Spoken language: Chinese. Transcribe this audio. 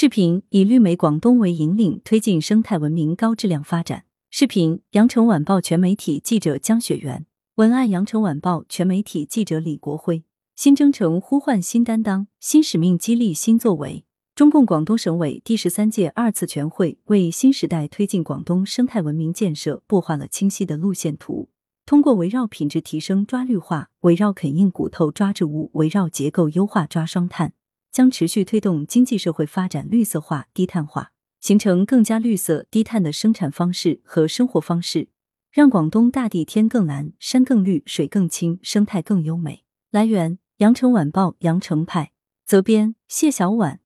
视频以绿美广东为引领，推进生态文明高质量发展。视频：羊城晚报全媒体记者江雪媛，文案：羊城晚报全媒体记者李国辉。新征程呼唤新担当，新使命激励新作为。中共广东省委第十三届二次全会为新时代推进广东生态文明建设擘画了清晰的路线图。通过围绕品质提升抓绿化，围绕啃硬骨头抓植物，围绕结构优化抓双碳。将持续推动经济社会发展绿色化、低碳化，形成更加绿色低碳的生产方式和生活方式，让广东大地天更蓝、山更绿、水更清、生态更优美。来源：羊城晚报羊城派，责编：谢小婉。